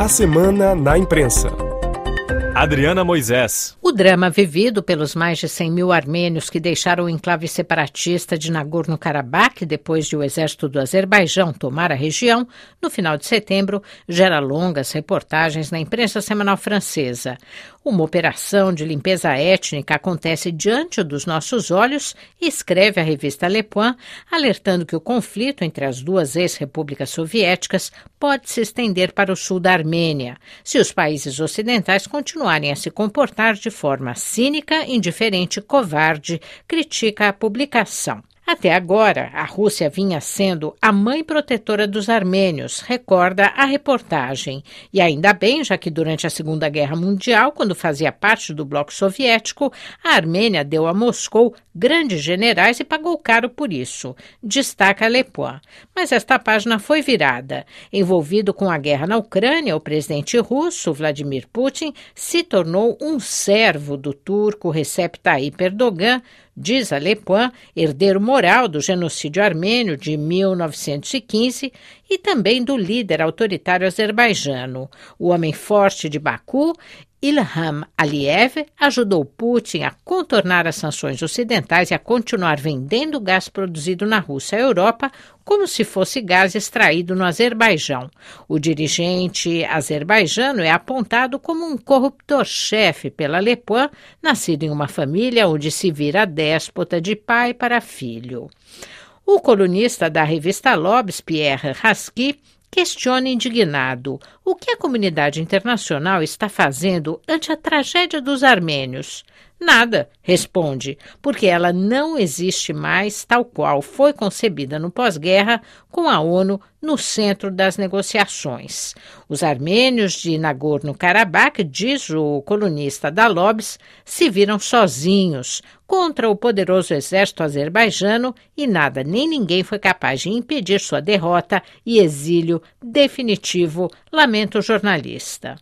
A Semana na Imprensa. Adriana Moisés. O drama vivido pelos mais de 100 mil armênios que deixaram o enclave separatista de Nagorno-Karabakh depois de o exército do Azerbaijão tomar a região, no final de setembro, gera longas reportagens na imprensa semanal francesa. Uma operação de limpeza étnica acontece diante dos nossos olhos, escreve a revista Le Point, alertando que o conflito entre as duas ex-repúblicas soviéticas pode se estender para o sul da Armênia, se os países ocidentais continuarem a se comportar de forma cínica, indiferente e covarde, critica a publicação. Até agora, a Rússia vinha sendo a mãe protetora dos armênios, recorda a reportagem. E ainda bem, já que durante a Segunda Guerra Mundial, quando fazia parte do bloco soviético, a Armênia deu a Moscou grandes generais e pagou caro por isso, destaca Lepoin. Mas esta página foi virada. Envolvido com a guerra na Ucrânia, o presidente russo, Vladimir Putin, se tornou um servo do turco Recep Tayyip Erdogan, diz a Lepoin, herdeiro moral do genocídio armênio de 1915 e também do líder autoritário azerbaijano. O homem forte de Baku Ilham Aliyev ajudou Putin a contornar as sanções ocidentais e a continuar vendendo gás produzido na Rússia à Europa como se fosse gás extraído no Azerbaijão. O dirigente azerbaijano é apontado como um corruptor-chefe pela Le Pen, nascido em uma família onde se vira déspota de pai para filho. O colunista da revista Lobes, Pierre Rasky, questiona indignado o que a comunidade internacional está fazendo ante a tragédia dos armênios. Nada, responde, porque ela não existe mais tal qual foi concebida no pós-guerra, com a ONU no centro das negociações. Os armênios de Nagorno-Karabakh, diz o colunista da Lobes, se viram sozinhos contra o poderoso exército azerbaijano e nada nem ninguém foi capaz de impedir sua derrota e exílio definitivo, lamenta o jornalista.